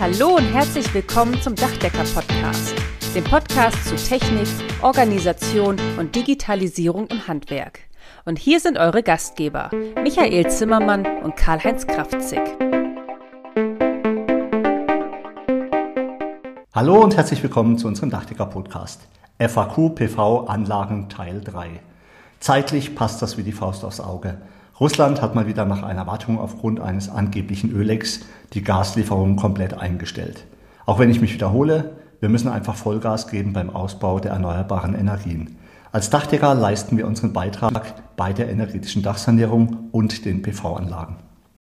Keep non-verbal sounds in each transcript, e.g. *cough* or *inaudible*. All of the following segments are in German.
Hallo und herzlich willkommen zum Dachdecker-Podcast, dem Podcast zu Technik, Organisation und Digitalisierung im Handwerk. Und hier sind eure Gastgeber, Michael Zimmermann und Karl-Heinz Kraftzig. Hallo und herzlich willkommen zu unserem Dachdecker-Podcast. FAQ PV Anlagen Teil 3. Zeitlich passt das wie die Faust aufs Auge. Russland hat mal wieder nach einer Wartung aufgrund eines angeblichen Ölecks die Gaslieferungen komplett eingestellt. Auch wenn ich mich wiederhole, wir müssen einfach Vollgas geben beim Ausbau der erneuerbaren Energien. Als Dachdecker leisten wir unseren Beitrag bei der energetischen Dachsanierung und den PV-Anlagen.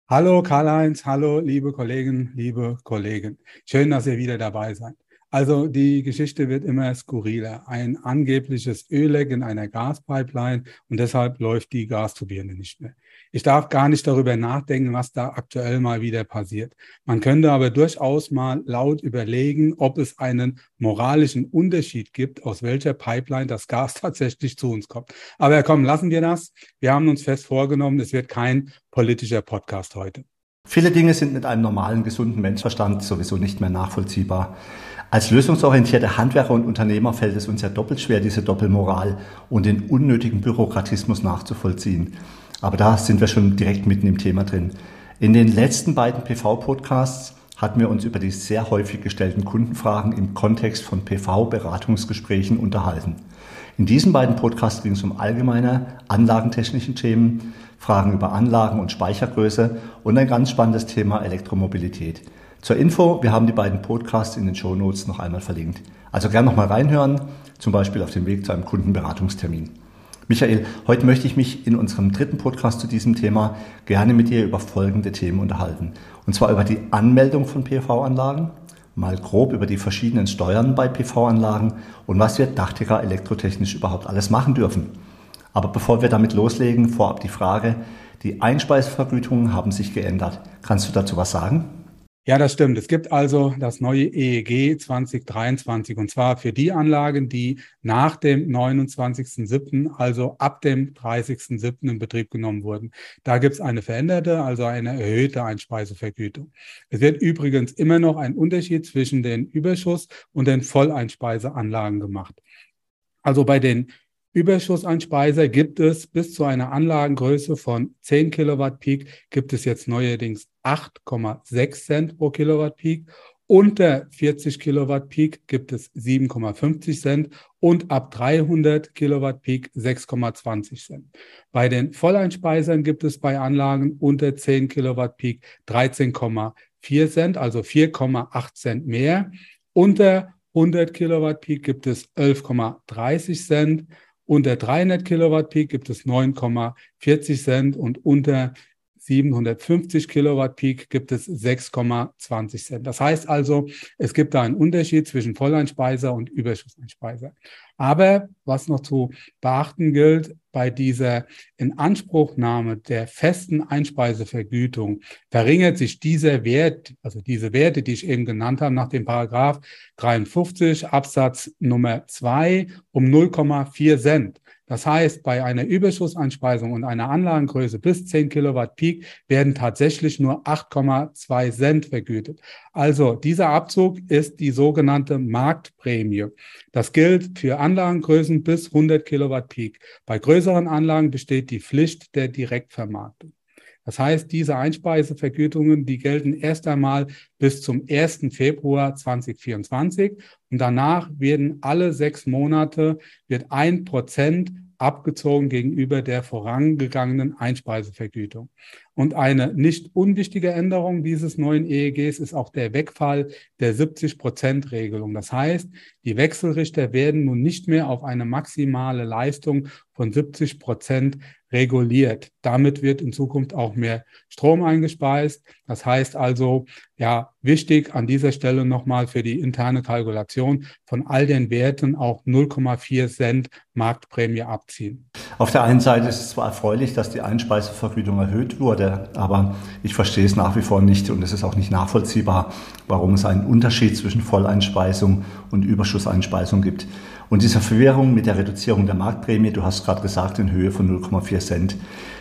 Hallo Karl-Heinz, hallo liebe Kolleginnen, liebe Kollegen. Schön, dass ihr wieder dabei seid. Also die Geschichte wird immer skurriler. Ein angebliches Ölleck in einer Gaspipeline und deshalb läuft die Gasturbine nicht mehr. Ich darf gar nicht darüber nachdenken, was da aktuell mal wieder passiert. Man könnte aber durchaus mal laut überlegen, ob es einen moralischen Unterschied gibt, aus welcher Pipeline das Gas *laughs* tatsächlich zu uns kommt. Aber komm, lassen wir das. Wir haben uns fest vorgenommen, es wird kein politischer Podcast heute. Viele Dinge sind mit einem normalen, gesunden Menschverstand sowieso nicht mehr nachvollziehbar. Als lösungsorientierte Handwerker und Unternehmer fällt es uns ja doppelt schwer, diese Doppelmoral und den unnötigen Bürokratismus nachzuvollziehen. Aber da sind wir schon direkt mitten im Thema drin. In den letzten beiden PV-Podcasts hatten wir uns über die sehr häufig gestellten Kundenfragen im Kontext von PV-Beratungsgesprächen unterhalten. In diesen beiden Podcasts ging es um allgemeine anlagentechnischen Themen, Fragen über Anlagen und Speichergröße und ein ganz spannendes Thema Elektromobilität. Zur Info, wir haben die beiden Podcasts in den Show Notes noch einmal verlinkt. Also gerne nochmal reinhören, zum Beispiel auf dem Weg zu einem Kundenberatungstermin. Michael, heute möchte ich mich in unserem dritten Podcast zu diesem Thema gerne mit dir über folgende Themen unterhalten. Und zwar über die Anmeldung von PV-Anlagen, mal grob über die verschiedenen Steuern bei PV-Anlagen und was wir Dachdecker elektrotechnisch überhaupt alles machen dürfen. Aber bevor wir damit loslegen, vorab die Frage, die Einspeisevergütungen haben sich geändert. Kannst du dazu was sagen? Ja, das stimmt. Es gibt also das neue EEG 2023 und zwar für die Anlagen, die nach dem 29.07., also ab dem 30.07. in Betrieb genommen wurden. Da gibt es eine veränderte, also eine erhöhte Einspeisevergütung. Es wird übrigens immer noch ein Unterschied zwischen den Überschuss- und den Volleinspeiseanlagen gemacht. Also bei den Überschusseinspeiser gibt es bis zu einer Anlagengröße von 10 Kilowatt Peak, gibt es jetzt neuerdings 8,6 Cent pro Kilowatt Peak. Unter 40 Kilowatt Peak gibt es 7,50 Cent und ab 300 Kilowatt Peak 6,20 Cent. Bei den Volleinspeisern gibt es bei Anlagen unter 10 Kilowatt Peak 13,4 Cent, also 4,8 Cent mehr. Unter 100 Kilowatt Peak gibt es 11,30 Cent. Unter 300 Kilowatt Peak gibt es 9,40 Cent und unter 750 Kilowatt Peak gibt es 6,20 Cent. Das heißt also, es gibt da einen Unterschied zwischen Volleinspeiser und Überschusseinspeiser. Aber was noch zu beachten gilt, bei dieser Inanspruchnahme der festen Einspeisevergütung verringert sich dieser Wert, also diese Werte, die ich eben genannt habe, nach dem Paragraph 53 Absatz Nummer 2 um 0,4 Cent. Das heißt, bei einer Überschusseinspeisung und einer Anlagengröße bis 10 Kilowatt Peak werden tatsächlich nur 8,2 Cent vergütet. Also dieser Abzug ist die sogenannte Marktprämie. Das gilt für Anlagengrößen bis 100 Kilowatt Peak. Bei größeren Anlagen besteht die Pflicht der Direktvermarktung. Das heißt, diese Einspeisevergütungen, die gelten erst einmal bis zum 1. Februar 2024 und danach werden alle sechs Monate wird ein Prozent abgezogen gegenüber der vorangegangenen Einspeisevergütung. Und eine nicht unwichtige Änderung dieses neuen EEGs ist auch der Wegfall der 70-Prozent-Regelung. Das heißt, die Wechselrichter werden nun nicht mehr auf eine maximale Leistung von 70 Prozent reguliert. Damit wird in Zukunft auch mehr Strom eingespeist. Das heißt also, ja, wichtig an dieser Stelle nochmal für die interne Kalkulation von all den Werten auch 0,4 Cent Marktprämie abziehen. Auf der einen Seite ist es zwar erfreulich, dass die Einspeisevergütung erhöht wurde, aber ich verstehe es nach wie vor nicht und es ist auch nicht nachvollziehbar, warum es einen Unterschied zwischen Volleinspeisung und Überschusseinspeisung gibt. Und diese Verwirrung mit der Reduzierung der Marktprämie, du hast gerade gesagt, in Höhe von 0,4 Cent,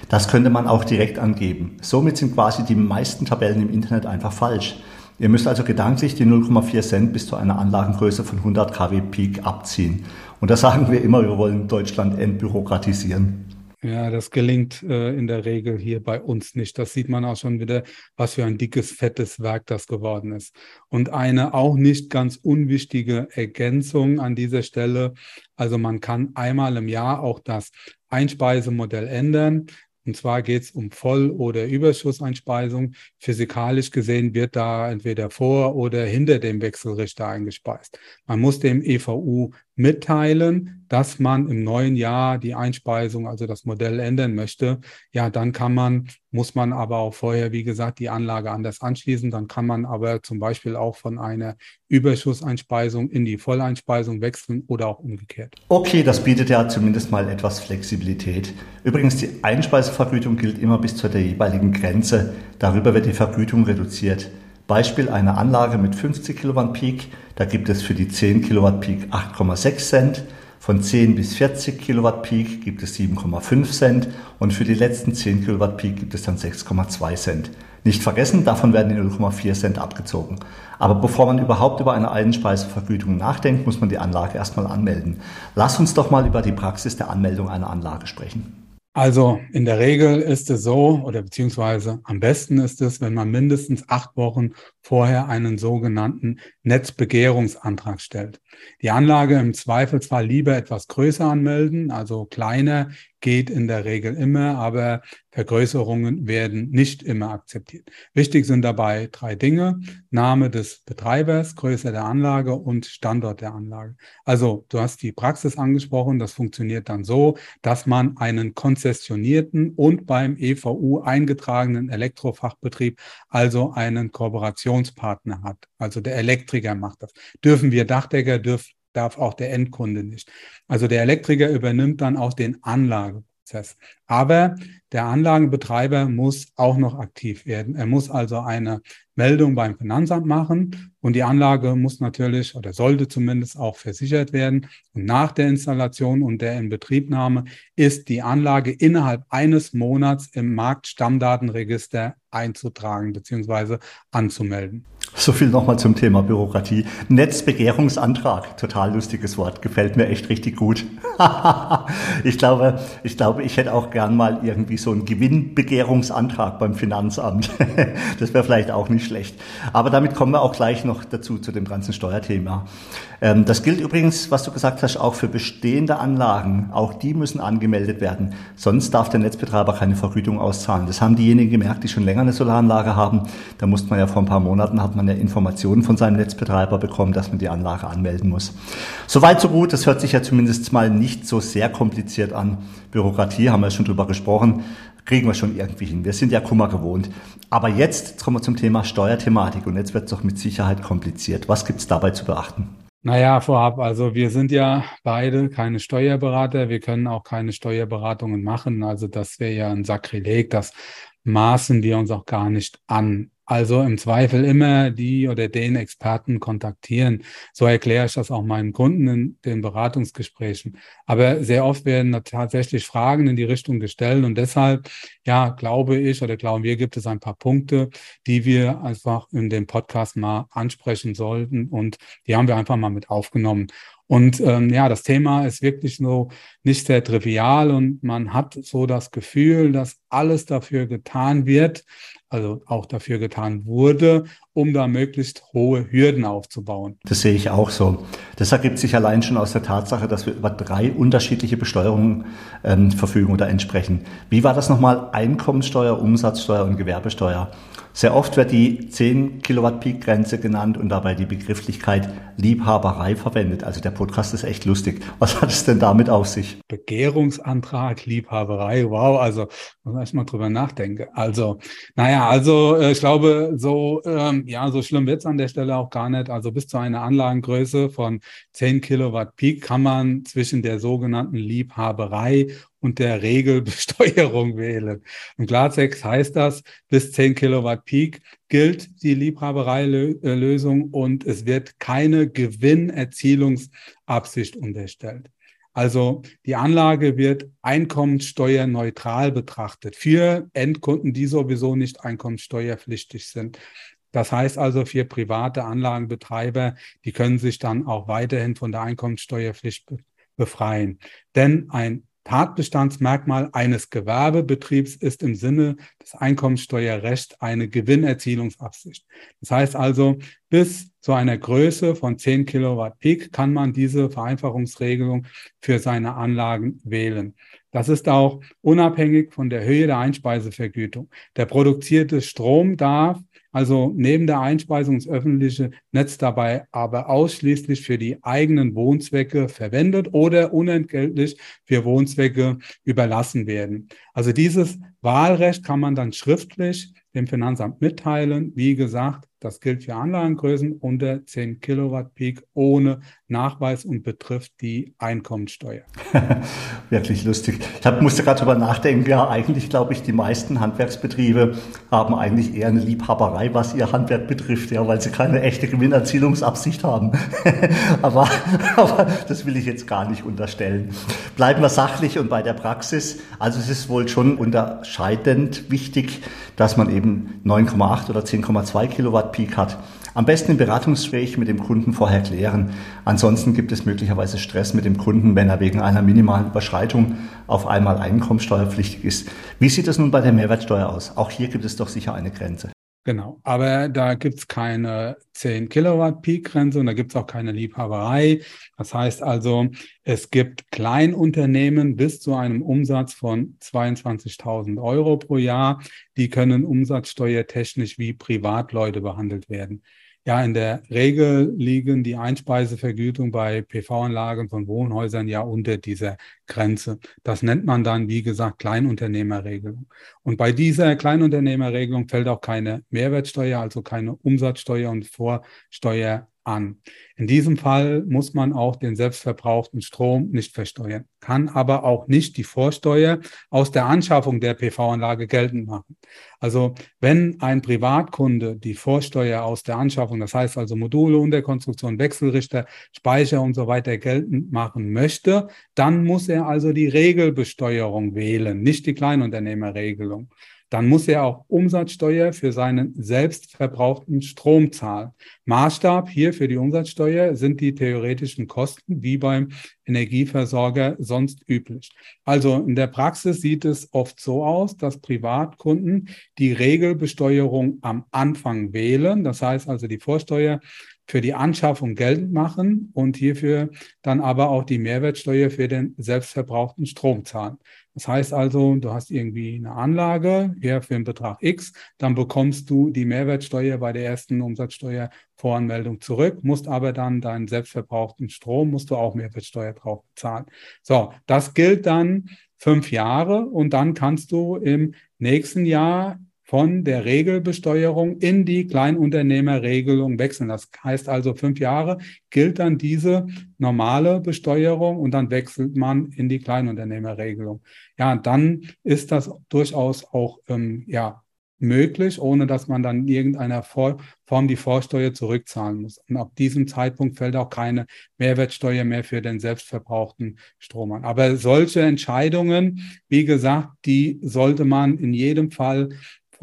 das könnte man auch direkt angeben. Somit sind quasi die meisten Tabellen im Internet einfach falsch. Ihr müsst also gedanklich die 0,4 Cent bis zu einer Anlagengröße von 100 kW Peak abziehen. Und da sagen wir immer, wir wollen Deutschland entbürokratisieren. Ja, das gelingt äh, in der Regel hier bei uns nicht. Das sieht man auch schon wieder, was für ein dickes, fettes Werk das geworden ist. Und eine auch nicht ganz unwichtige Ergänzung an dieser Stelle. Also man kann einmal im Jahr auch das Einspeisemodell ändern. Und zwar geht es um Voll- oder Überschusseinspeisung. Physikalisch gesehen wird da entweder vor oder hinter dem Wechselrichter eingespeist. Man muss dem EVU mitteilen, dass man im neuen Jahr die Einspeisung, also das Modell ändern möchte. Ja, dann kann man, muss man aber auch vorher, wie gesagt, die Anlage anders anschließen. Dann kann man aber zum Beispiel auch von einer Überschusseinspeisung in die Volleinspeisung wechseln oder auch umgekehrt. Okay, das bietet ja zumindest mal etwas Flexibilität. Übrigens, die Einspeisevergütung gilt immer bis zu der jeweiligen Grenze. Darüber wird die Vergütung reduziert. Beispiel eine Anlage mit 50 Kilowatt Peak, da gibt es für die 10 Kilowatt Peak 8,6 Cent, von 10 bis 40 Kilowatt Peak gibt es 7,5 Cent und für die letzten 10 Kilowatt Peak gibt es dann 6,2 Cent. Nicht vergessen, davon werden die 0,4 Cent abgezogen. Aber bevor man überhaupt über eine Einspeisevergütung nachdenkt, muss man die Anlage erstmal anmelden. Lass uns doch mal über die Praxis der Anmeldung einer Anlage sprechen. Also in der Regel ist es so, oder beziehungsweise am besten ist es, wenn man mindestens acht Wochen vorher einen sogenannten Netzbegehrungsantrag stellt. Die Anlage im Zweifelsfall lieber etwas größer anmelden, also kleiner geht in der Regel immer, aber Vergrößerungen werden nicht immer akzeptiert. Wichtig sind dabei drei Dinge. Name des Betreibers, Größe der Anlage und Standort der Anlage. Also du hast die Praxis angesprochen. Das funktioniert dann so, dass man einen konzessionierten und beim EVU eingetragenen Elektrofachbetrieb, also einen Kooperationspartner hat. Also der Elektriker macht das. Dürfen wir Dachdecker, dürfen darf auch der Endkunde nicht. Also der Elektriker übernimmt dann auch den Anlageprozess. Aber der Anlagenbetreiber muss auch noch aktiv werden. Er muss also eine Meldung beim Finanzamt machen und die Anlage muss natürlich oder sollte zumindest auch versichert werden. Und nach der Installation und der Inbetriebnahme ist die Anlage innerhalb eines Monats im Marktstammdatenregister einzutragen bzw. anzumelden. So viel nochmal zum Thema Bürokratie. Netzbegehrungsantrag, total lustiges Wort, gefällt mir echt richtig gut. *laughs* ich glaube, ich glaube, ich hätte auch gern mal irgendwie so einen Gewinnbegehrungsantrag beim Finanzamt. *laughs* das wäre vielleicht auch nicht schlecht. Aber damit kommen wir auch gleich noch dazu zu dem ganzen Steuerthema. Ähm, das gilt übrigens, was du gesagt hast, auch für bestehende Anlagen. Auch die müssen angemeldet werden. Sonst darf der Netzbetreiber keine Vergütung auszahlen. Das haben diejenigen gemerkt, die schon länger eine Solaranlage haben. Da musste man ja vor ein paar Monaten hat man ja Informationen von seinem Netzbetreiber bekommen, dass man die Anlage anmelden muss. Soweit so gut. Das hört sich ja zumindest mal nicht so sehr kompliziert an. Bürokratie haben wir schon drüber gesprochen kriegen wir schon irgendwie hin. Wir sind ja Kummer gewohnt. Aber jetzt kommen wir zum Thema Steuerthematik und jetzt wird es doch mit Sicherheit kompliziert. Was gibt es dabei zu beachten? Naja, vorab, also wir sind ja beide keine Steuerberater, wir können auch keine Steuerberatungen machen. Also das wäre ja ein Sakrileg, das maßen wir uns auch gar nicht an. Also im Zweifel immer die oder den Experten kontaktieren. So erkläre ich das auch meinen Kunden in den Beratungsgesprächen. Aber sehr oft werden tatsächlich Fragen in die Richtung gestellt und deshalb, ja, glaube ich oder glauben wir, gibt es ein paar Punkte, die wir einfach in dem Podcast mal ansprechen sollten und die haben wir einfach mal mit aufgenommen. Und ähm, ja, das Thema ist wirklich so nicht sehr trivial und man hat so das Gefühl, dass alles dafür getan wird, also auch dafür getan wurde, um da möglichst hohe Hürden aufzubauen. Das sehe ich auch so. Das ergibt sich allein schon aus der Tatsache, dass wir über drei unterschiedliche Besteuerungen ähm, verfügen oder entsprechen. Wie war das nochmal? Einkommenssteuer, Umsatzsteuer und Gewerbesteuer. Sehr oft wird die 10 Kilowatt Peak Grenze genannt und dabei die Begrifflichkeit Liebhaberei verwendet. Also der Podcast ist echt lustig. Was hat es denn damit auf sich? Begehrungsantrag, Liebhaberei, wow, also muss man erstmal drüber nachdenken. Also, naja, also äh, ich glaube, so, ähm, ja, so schlimm wird's an der Stelle auch gar nicht. Also bis zu einer Anlagengröße von 10 Kilowatt Peak kann man zwischen der sogenannten Liebhaberei und der Regelbesteuerung *laughs* wählen. Im Klartext heißt das, bis 10 Kilowatt Peak gilt die Liebhabereilösung und es wird keine Gewinnerzielungsabsicht unterstellt. Also die Anlage wird einkommenssteuerneutral betrachtet für Endkunden, die sowieso nicht einkommenssteuerpflichtig sind. Das heißt also für private Anlagenbetreiber, die können sich dann auch weiterhin von der Einkommensteuerpflicht befreien. Denn ein Tatbestandsmerkmal eines Gewerbebetriebs ist im Sinne des Einkommensteuerrechts eine Gewinnerzielungsabsicht. Das heißt also, bis zu einer Größe von 10 Kilowatt Peak kann man diese Vereinfachungsregelung für seine Anlagen wählen. Das ist auch unabhängig von der Höhe der Einspeisevergütung. Der produzierte Strom darf also neben der Einspeisung ins öffentliche Netz dabei aber ausschließlich für die eigenen Wohnzwecke verwendet oder unentgeltlich für Wohnzwecke überlassen werden. Also dieses Wahlrecht kann man dann schriftlich dem Finanzamt mitteilen. Wie gesagt, das gilt für Anlagengrößen unter 10 Kilowatt Peak ohne Nachweis und betrifft die Einkommensteuer. *laughs* Wirklich lustig. Ich hab, musste gerade darüber nachdenken. Ja, eigentlich glaube ich, die meisten Handwerksbetriebe haben eigentlich eher eine Liebhaberei, was ihr Handwerk betrifft, ja, weil sie keine echte Gewinnerzielungsabsicht haben. *laughs* aber, aber das will ich jetzt gar nicht unterstellen. Bleiben wir sachlich und bei der Praxis. Also es ist wohl schon unterscheidend wichtig, dass man eben 9,8 oder 10,2 Kilowatt Peak hat. Am besten im Beratungsgespräch mit dem Kunden vorher klären. Ansonsten gibt es möglicherweise Stress mit dem Kunden, wenn er wegen einer minimalen Überschreitung auf einmal einkommensteuerpflichtig ist. Wie sieht es nun bei der Mehrwertsteuer aus? Auch hier gibt es doch sicher eine Grenze. Genau, aber da gibt's keine 10 Kilowatt Peak-Grenze und da gibt's auch keine Liebhaberei. Das heißt also, es gibt Kleinunternehmen bis zu einem Umsatz von 22.000 Euro pro Jahr. Die können umsatzsteuertechnisch wie Privatleute behandelt werden. Ja, in der Regel liegen die Einspeisevergütung bei PV-Anlagen von Wohnhäusern ja unter dieser Grenze. Das nennt man dann, wie gesagt, Kleinunternehmerregelung. Und bei dieser Kleinunternehmerregelung fällt auch keine Mehrwertsteuer, also keine Umsatzsteuer und Vorsteuer an. In diesem Fall muss man auch den selbstverbrauchten Strom nicht versteuern, kann aber auch nicht die Vorsteuer aus der Anschaffung der PV-Anlage geltend machen. Also wenn ein Privatkunde die Vorsteuer aus der Anschaffung, das heißt also Module, Unterkonstruktion, Wechselrichter, Speicher und so weiter geltend machen möchte, dann muss er also die Regelbesteuerung wählen, nicht die Kleinunternehmerregelung dann muss er auch Umsatzsteuer für seinen selbst verbrauchten Strom zahlen. Maßstab hier für die Umsatzsteuer sind die theoretischen Kosten, wie beim Energieversorger sonst üblich. Also in der Praxis sieht es oft so aus, dass Privatkunden die Regelbesteuerung am Anfang wählen. Das heißt also die Vorsteuer für die Anschaffung geltend machen und hierfür dann aber auch die Mehrwertsteuer für den selbstverbrauchten Strom zahlen. Das heißt also, du hast irgendwie eine Anlage hier für einen Betrag X, dann bekommst du die Mehrwertsteuer bei der ersten Umsatzsteuervoranmeldung zurück, musst aber dann deinen selbstverbrauchten Strom, musst du auch Mehrwertsteuer drauf bezahlen. So, das gilt dann fünf Jahre und dann kannst du im nächsten Jahr von der Regelbesteuerung in die Kleinunternehmerregelung wechseln. Das heißt also, fünf Jahre gilt dann diese normale Besteuerung und dann wechselt man in die Kleinunternehmerregelung. Ja, dann ist das durchaus auch ähm, ja, möglich, ohne dass man dann in irgendeiner Form die Vorsteuer zurückzahlen muss. Und ab diesem Zeitpunkt fällt auch keine Mehrwertsteuer mehr für den selbstverbrauchten Strom an. Aber solche Entscheidungen, wie gesagt, die sollte man in jedem Fall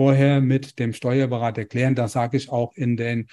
vorher mit dem Steuerberater klären. Das sage ich auch in den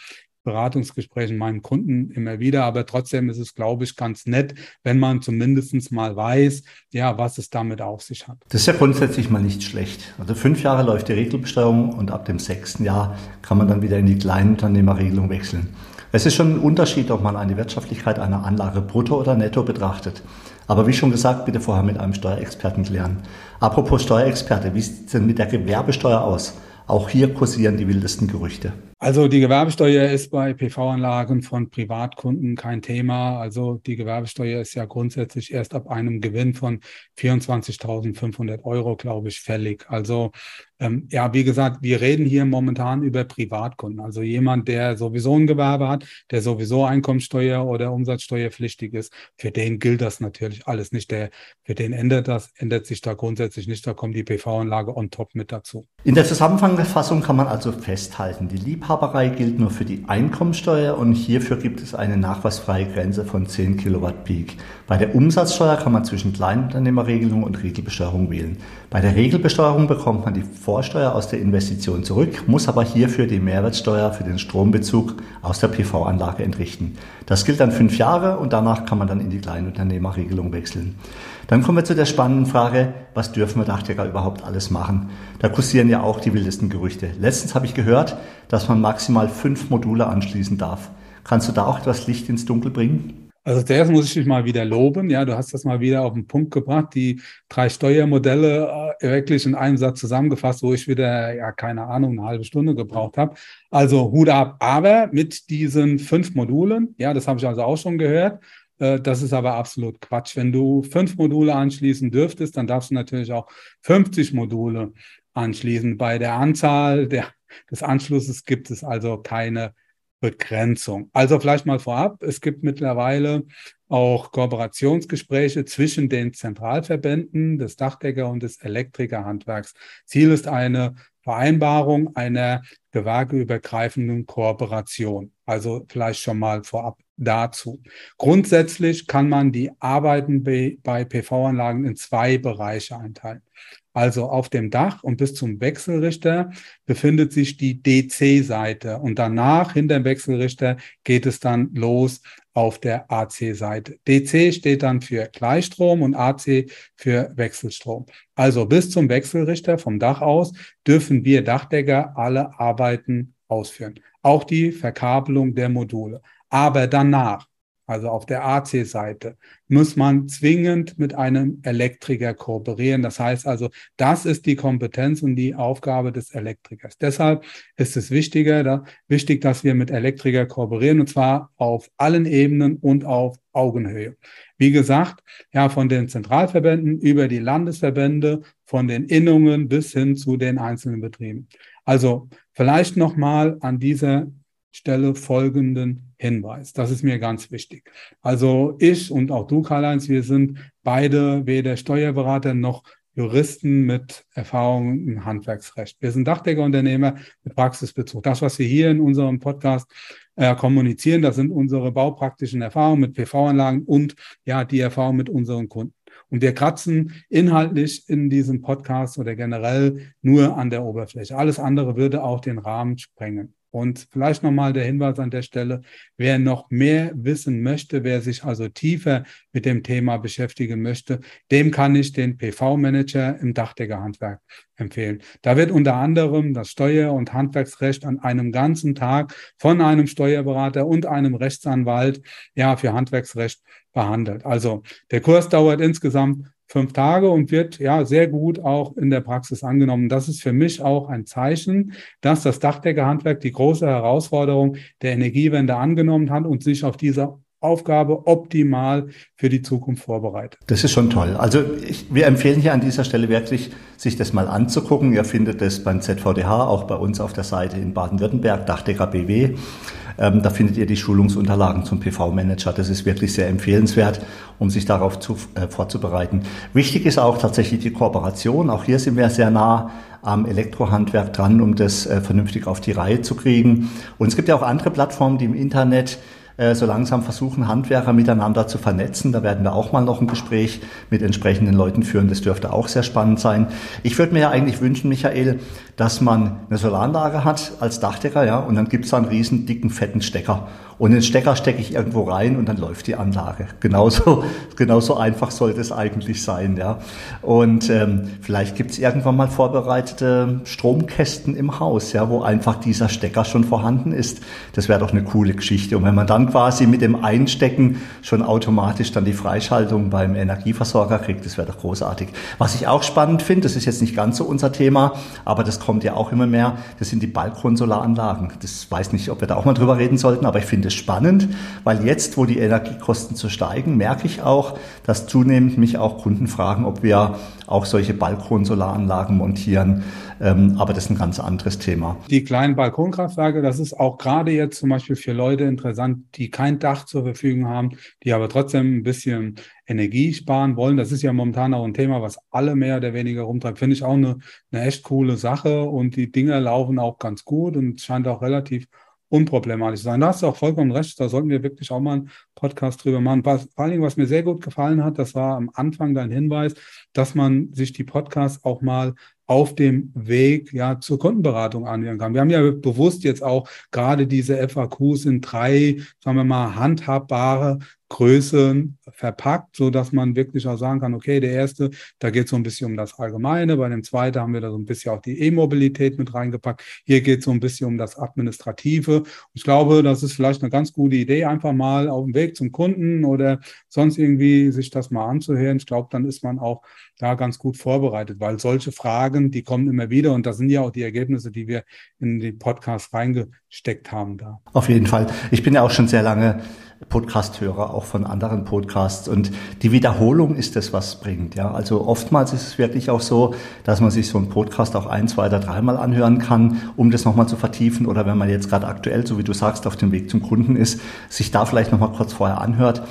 Beratungsgesprächen meinen Kunden immer wieder. Aber trotzdem ist es, glaube ich, ganz nett, wenn man zumindest mal weiß, ja, was es damit auf sich hat. Das ist ja grundsätzlich mal nicht schlecht. Also fünf Jahre läuft die Regelbesteuerung und ab dem sechsten Jahr kann man dann wieder in die Kleinunternehmerregelung wechseln. Es ist schon ein Unterschied, ob man eine Wirtschaftlichkeit einer Anlage brutto oder netto betrachtet. Aber wie schon gesagt, bitte vorher mit einem Steuerexperten klären. Apropos Steuerexperte, wie sieht es denn mit der Gewerbesteuer aus? Auch hier kursieren die wildesten Gerüchte. Also die Gewerbesteuer ist bei PV-Anlagen von Privatkunden kein Thema. Also die Gewerbesteuer ist ja grundsätzlich erst ab einem Gewinn von 24.500 Euro, glaube ich, fällig. Also ähm, ja, wie gesagt, wir reden hier momentan über Privatkunden. Also jemand, der sowieso ein Gewerbe hat, der sowieso Einkommensteuer oder Umsatzsteuerpflichtig ist, für den gilt das natürlich alles nicht. Der, für den ändert das, ändert sich da grundsätzlich nicht. Da kommt die PV-Anlage on top mit dazu. In der Zusammenfassung kann man also festhalten, die Liebhaber Liebhaberei gilt nur für die Einkommensteuer und hierfür gibt es eine nachweisfreie Grenze von 10 Kilowatt Peak. Bei der Umsatzsteuer kann man zwischen Kleinunternehmerregelung und Regelbesteuerung wählen. Bei der Regelbesteuerung bekommt man die Vorsteuer aus der Investition zurück, muss aber hierfür die Mehrwertsteuer für den Strombezug aus der PV-Anlage entrichten. Das gilt dann fünf Jahre und danach kann man dann in die Kleinunternehmerregelung wechseln. Dann kommen wir zu der spannenden Frage, was dürfen wir Dachdecker überhaupt alles machen? Da kursieren ja auch die wildesten Gerüchte. Letztens habe ich gehört, dass man maximal fünf Module anschließen darf. Kannst du da auch etwas Licht ins Dunkel bringen? Also zuerst muss ich dich mal wieder loben. Ja, du hast das mal wieder auf den Punkt gebracht. Die drei Steuermodelle äh, wirklich in einem Satz zusammengefasst, wo ich wieder, ja, keine Ahnung, eine halbe Stunde gebraucht habe. Also Hut ab. Aber mit diesen fünf Modulen, ja, das habe ich also auch schon gehört. Äh, das ist aber absolut Quatsch. Wenn du fünf Module anschließen dürftest, dann darfst du natürlich auch 50 Module anschließen. Bei der Anzahl der, des Anschlusses gibt es also keine Begrenzung. Also vielleicht mal vorab, es gibt mittlerweile auch Kooperationsgespräche zwischen den Zentralverbänden des Dachdecker- und des Elektrikerhandwerks. Ziel ist eine Vereinbarung einer gewerkeübergreifenden Kooperation. Also vielleicht schon mal vorab dazu. Grundsätzlich kann man die Arbeiten bei PV-Anlagen in zwei Bereiche einteilen. Also auf dem Dach und bis zum Wechselrichter befindet sich die DC-Seite und danach hinter dem Wechselrichter geht es dann los auf der AC-Seite. DC steht dann für Gleichstrom und AC für Wechselstrom. Also bis zum Wechselrichter vom Dach aus dürfen wir Dachdecker alle Arbeiten ausführen. Auch die Verkabelung der Module. Aber danach also auf der AC-Seite, muss man zwingend mit einem Elektriker kooperieren. Das heißt also, das ist die Kompetenz und die Aufgabe des Elektrikers. Deshalb ist es wichtiger, da, wichtig, dass wir mit Elektriker kooperieren und zwar auf allen Ebenen und auf Augenhöhe. Wie gesagt, ja, von den Zentralverbänden über die Landesverbände, von den Innungen bis hin zu den einzelnen Betrieben. Also vielleicht nochmal an dieser Stelle folgenden Hinweis. Das ist mir ganz wichtig. Also ich und auch du, Karl-Heinz, wir sind beide weder Steuerberater noch Juristen mit Erfahrung im Handwerksrecht. Wir sind Dachdeckerunternehmer mit Praxisbezug. Das, was wir hier in unserem Podcast äh, kommunizieren, das sind unsere baupraktischen Erfahrungen mit PV-Anlagen und ja, die Erfahrung mit unseren Kunden. Und wir kratzen inhaltlich in diesem Podcast oder generell nur an der Oberfläche. Alles andere würde auch den Rahmen sprengen. Und vielleicht nochmal der Hinweis an der Stelle, wer noch mehr wissen möchte, wer sich also tiefer mit dem Thema beschäftigen möchte, dem kann ich den PV-Manager im Dachdeckerhandwerk empfehlen. Da wird unter anderem das Steuer- und Handwerksrecht an einem ganzen Tag von einem Steuerberater und einem Rechtsanwalt ja für Handwerksrecht behandelt. Also der Kurs dauert insgesamt fünf Tage und wird ja sehr gut auch in der Praxis angenommen. Das ist für mich auch ein Zeichen, dass das Dachdeckerhandwerk die große Herausforderung der Energiewende angenommen hat und sich auf dieser Aufgabe optimal für die Zukunft vorbereitet. Das ist schon toll. Also ich, wir empfehlen hier an dieser Stelle wirklich, sich das mal anzugucken. Ihr findet es beim ZVDH, auch bei uns auf der Seite in Baden-Württemberg, Dachdecker BW. Ähm, da findet ihr die Schulungsunterlagen zum PV-Manager. Das ist wirklich sehr empfehlenswert, um sich darauf zu, äh, vorzubereiten. Wichtig ist auch tatsächlich die Kooperation. Auch hier sind wir sehr nah am Elektrohandwerk dran, um das äh, vernünftig auf die Reihe zu kriegen. Und es gibt ja auch andere Plattformen, die im Internet so langsam versuchen, Handwerker miteinander zu vernetzen. Da werden wir auch mal noch ein Gespräch mit entsprechenden Leuten führen. Das dürfte auch sehr spannend sein. Ich würde mir ja eigentlich wünschen, Michael, dass man eine Solaranlage hat als Dachdecker, ja, und dann gibt es da einen riesen dicken, fetten Stecker. Und den Stecker stecke ich irgendwo rein und dann läuft die Anlage. *laughs* Genauso, genauso einfach sollte es eigentlich sein. Ja. Und ähm, vielleicht gibt es irgendwann mal vorbereitete Stromkästen im Haus, ja, wo einfach dieser Stecker schon vorhanden ist. Das wäre doch eine coole Geschichte. Und wenn man dann quasi mit dem Einstecken schon automatisch dann die Freischaltung beim Energieversorger kriegt, das wäre doch großartig. Was ich auch spannend finde, das ist jetzt nicht ganz so unser Thema, aber das kommt ja auch immer mehr, das sind die Balkonsolaranlagen. Das weiß nicht, ob wir da auch mal drüber reden sollten, aber ich finde es spannend, weil jetzt, wo die Energiekosten zu steigen, merke ich auch, dass zunehmend mich auch Kunden fragen, ob wir auch solche Balkonsolaranlagen montieren. Ähm, aber das ist ein ganz anderes Thema. Die kleinen Balkonkraftwerke, das ist auch gerade jetzt zum Beispiel für Leute interessant, die kein Dach zur Verfügung haben, die aber trotzdem ein bisschen Energie sparen wollen. Das ist ja momentan auch ein Thema, was alle mehr oder weniger rumtreibt. Finde ich auch eine, eine echt coole Sache und die Dinge laufen auch ganz gut und scheint auch relativ unproblematisch sein. Da hast du auch vollkommen recht. Da sollten wir wirklich auch mal einen Podcast drüber machen. Was, vor allen Dingen, was mir sehr gut gefallen hat, das war am Anfang dein Hinweis, dass man sich die Podcasts auch mal auf dem Weg ja zur Kundenberatung anhören kann. Wir haben ja bewusst jetzt auch gerade diese FAQs in drei, sagen wir mal, handhabbare Größen verpackt, so dass man wirklich auch sagen kann, okay, der erste, da geht es so ein bisschen um das Allgemeine, bei dem zweiten haben wir da so ein bisschen auch die E-Mobilität mit reingepackt. Hier geht es so ein bisschen um das Administrative. Ich glaube, das ist vielleicht eine ganz gute Idee, einfach mal auf dem Weg zum Kunden oder sonst irgendwie sich das mal anzuhören. Ich glaube, dann ist man auch da ganz gut vorbereitet, weil solche Fragen, die kommen immer wieder und das sind ja auch die Ergebnisse, die wir in den Podcast reingesteckt haben da. Auf jeden Fall. Ich bin ja auch schon sehr lange Podcast-Hörer, auch von anderen Podcasts. Und die Wiederholung ist das, was bringt. Ja, also oftmals ist es wirklich auch so, dass man sich so einen Podcast auch ein, zwei oder dreimal anhören kann, um das nochmal zu vertiefen. Oder wenn man jetzt gerade aktuell, so wie du sagst, auf dem Weg zum Kunden ist, sich da vielleicht nochmal kurz vorher anhört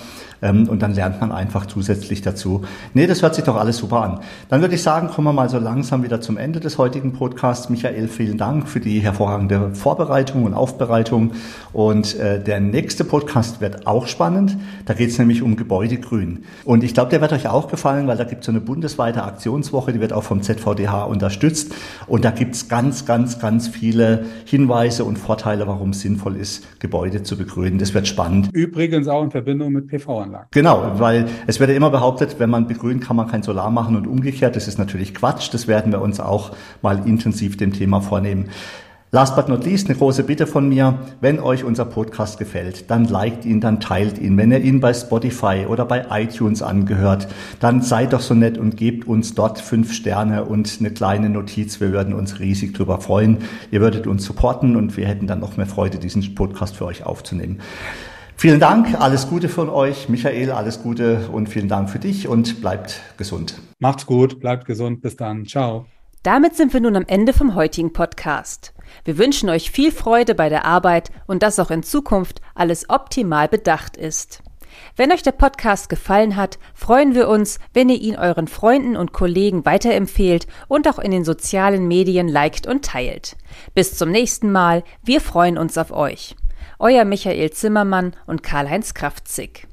ähm, und dann lernt man einfach zusätzlich dazu. Nee, das hört sich doch alles super an. Dann würde ich sagen, kommen wir mal so langsam wieder zum Ende des heutigen Podcasts. Michael, vielen Dank für die hervorragende Vorbereitung und Aufbereitung. Und äh, der nächste Podcast wird auch spannend. Da geht es nämlich um Gebäudegrün. Und ich glaube, der wird euch auch gefallen, weil da gibt es so eine bundesweite Aktionswoche, die wird auch vom ZVDH unterstützt. Und da gibt es ganz, ganz, ganz viele Hinweise und Vorteile, warum es sinnvoll ist, Gebäude zu begrünen. Das wird spannend. Übrigens auch in Verbindung mit PV. Solaranlagen. Genau, weil es wird ja immer behauptet, wenn man begrünt, kann man kein Solar machen und umgekehrt. Das ist natürlich Quatsch. Das werden wir uns auch mal intensiv dem Thema vornehmen. Last but not least, eine große Bitte von mir. Wenn euch unser Podcast gefällt, dann liked ihn, dann teilt ihn. Wenn ihr ihn bei Spotify oder bei iTunes angehört, dann seid doch so nett und gebt uns dort fünf Sterne und eine kleine Notiz. Wir würden uns riesig drüber freuen. Ihr würdet uns supporten und wir hätten dann noch mehr Freude, diesen Podcast für euch aufzunehmen. Vielen Dank, alles Gute von euch. Michael, alles Gute und vielen Dank für dich und bleibt gesund. Macht's gut, bleibt gesund, bis dann. Ciao. Damit sind wir nun am Ende vom heutigen Podcast. Wir wünschen euch viel Freude bei der Arbeit und dass auch in Zukunft alles optimal bedacht ist. Wenn euch der Podcast gefallen hat, freuen wir uns, wenn ihr ihn euren Freunden und Kollegen weiterempfehlt und auch in den sozialen Medien liked und teilt. Bis zum nächsten Mal, wir freuen uns auf euch. Euer Michael Zimmermann und Karl-Heinz Kraftzig.